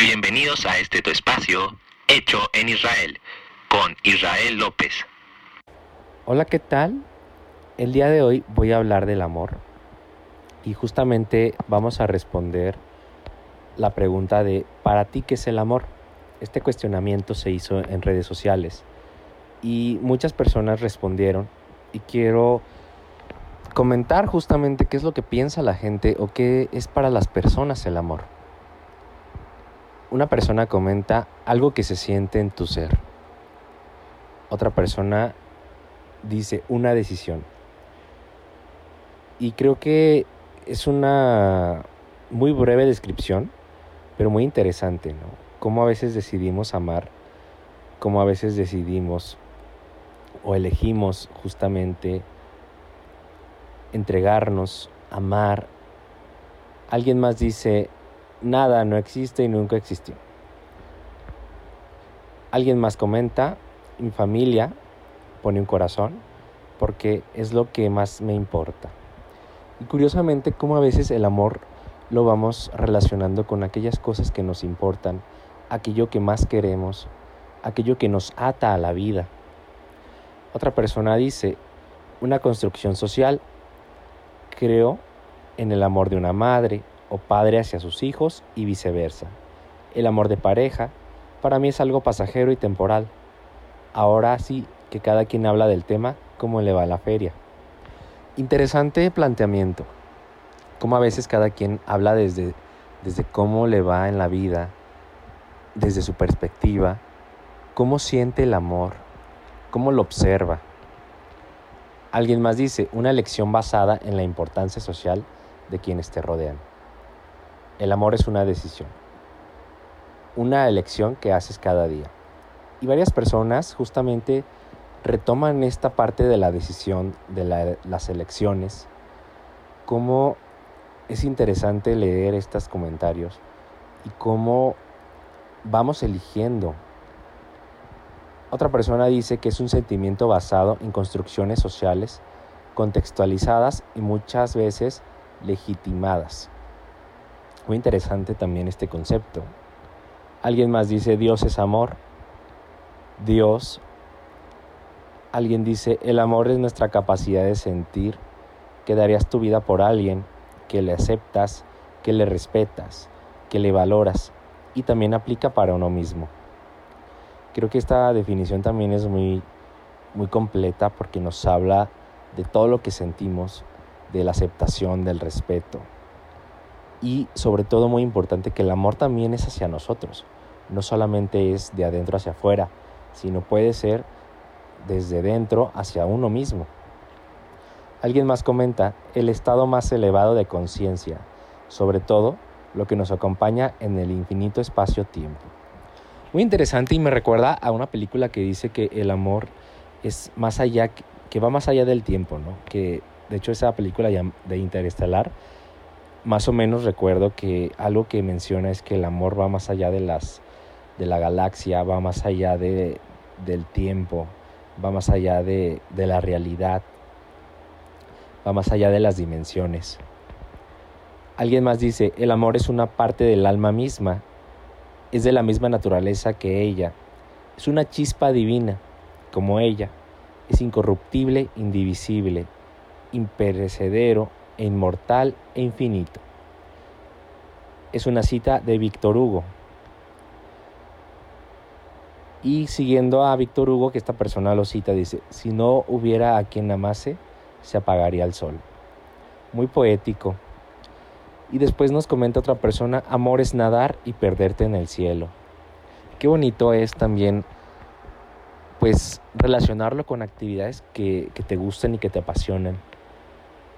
Bienvenidos a este tu espacio, Hecho en Israel, con Israel López. Hola, ¿qué tal? El día de hoy voy a hablar del amor y justamente vamos a responder la pregunta de ¿para ti qué es el amor? Este cuestionamiento se hizo en redes sociales y muchas personas respondieron y quiero comentar justamente qué es lo que piensa la gente o qué es para las personas el amor. Una persona comenta algo que se siente en tu ser. Otra persona dice una decisión. Y creo que es una muy breve descripción, pero muy interesante, ¿no? Cómo a veces decidimos amar, cómo a veces decidimos o elegimos justamente entregarnos, amar. Alguien más dice, nada no existe y nunca existió. Alguien más comenta, mi familia pone un corazón porque es lo que más me importa. Y curiosamente, como a veces el amor lo vamos relacionando con aquellas cosas que nos importan, aquello que más queremos, aquello que nos ata a la vida. Otra persona dice, una construcción social creo en el amor de una madre o padre hacia sus hijos y viceversa. El amor de pareja para mí es algo pasajero y temporal. Ahora sí que cada quien habla del tema como le va a la feria. Interesante planteamiento. Como a veces cada quien habla desde, desde cómo le va en la vida, desde su perspectiva, cómo siente el amor, cómo lo observa. Alguien más dice, una elección basada en la importancia social de quienes te rodean. El amor es una decisión, una elección que haces cada día. Y varias personas justamente retoman esta parte de la decisión, de las elecciones, cómo es interesante leer estos comentarios y cómo vamos eligiendo otra persona dice que es un sentimiento basado en construcciones sociales contextualizadas y muchas veces legitimadas. Muy interesante también este concepto. Alguien más dice Dios es amor. Dios. Alguien dice el amor es nuestra capacidad de sentir que darías tu vida por alguien, que le aceptas, que le respetas, que le valoras y también aplica para uno mismo. Creo que esta definición también es muy, muy completa porque nos habla de todo lo que sentimos, de la aceptación, del respeto. Y sobre todo muy importante que el amor también es hacia nosotros. No solamente es de adentro hacia afuera, sino puede ser desde dentro hacia uno mismo. Alguien más comenta, el estado más elevado de conciencia, sobre todo lo que nos acompaña en el infinito espacio-tiempo. Muy interesante y me recuerda a una película que dice que el amor es más allá, que va más allá del tiempo, ¿no? Que de hecho esa película de Interestelar, más o menos recuerdo que algo que menciona es que el amor va más allá de las de la galaxia, va más allá de, del tiempo, va más allá de, de la realidad, va más allá de las dimensiones. Alguien más dice, el amor es una parte del alma misma es de la misma naturaleza que ella, es una chispa divina, como ella, es incorruptible, indivisible, imperecedero, inmortal e infinito. Es una cita de Víctor Hugo. Y siguiendo a Víctor Hugo, que esta persona lo cita, dice, si no hubiera a quien amase, se apagaría el sol. Muy poético, y después nos comenta otra persona, amor es nadar y perderte en el cielo. Qué bonito es también pues relacionarlo con actividades que, que te gusten y que te apasionan.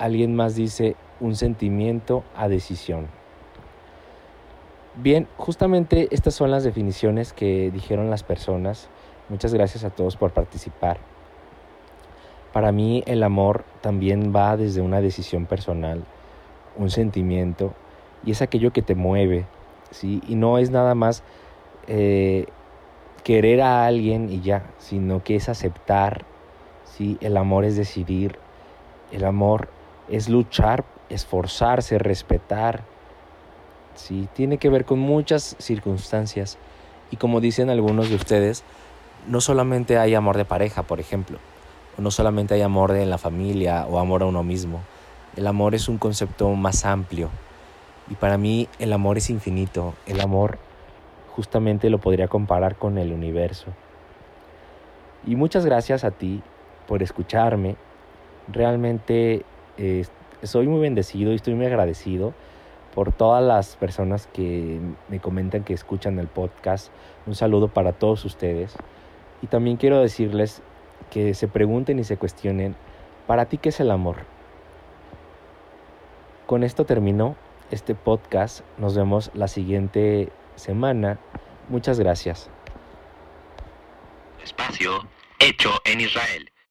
Alguien más dice un sentimiento a decisión. Bien, justamente estas son las definiciones que dijeron las personas. Muchas gracias a todos por participar. Para mí el amor también va desde una decisión personal un sentimiento y es aquello que te mueve, ¿sí? Y no es nada más eh, querer a alguien y ya, sino que es aceptar, ¿sí? El amor es decidir, el amor es luchar, esforzarse, respetar, ¿sí? Tiene que ver con muchas circunstancias. Y como dicen algunos de ustedes, no solamente hay amor de pareja, por ejemplo, no solamente hay amor en la familia o amor a uno mismo. El amor es un concepto más amplio. Y para mí el amor es infinito. El amor justamente lo podría comparar con el universo. Y muchas gracias a ti por escucharme. Realmente soy muy bendecido y estoy muy agradecido por todas las personas que me comentan que escuchan el podcast. Un saludo para todos ustedes. Y también quiero decirles que se pregunten y se cuestionen, ¿para ti qué es el amor? Con esto termino este podcast. Nos vemos la siguiente semana. Muchas gracias. Espacio hecho en Israel.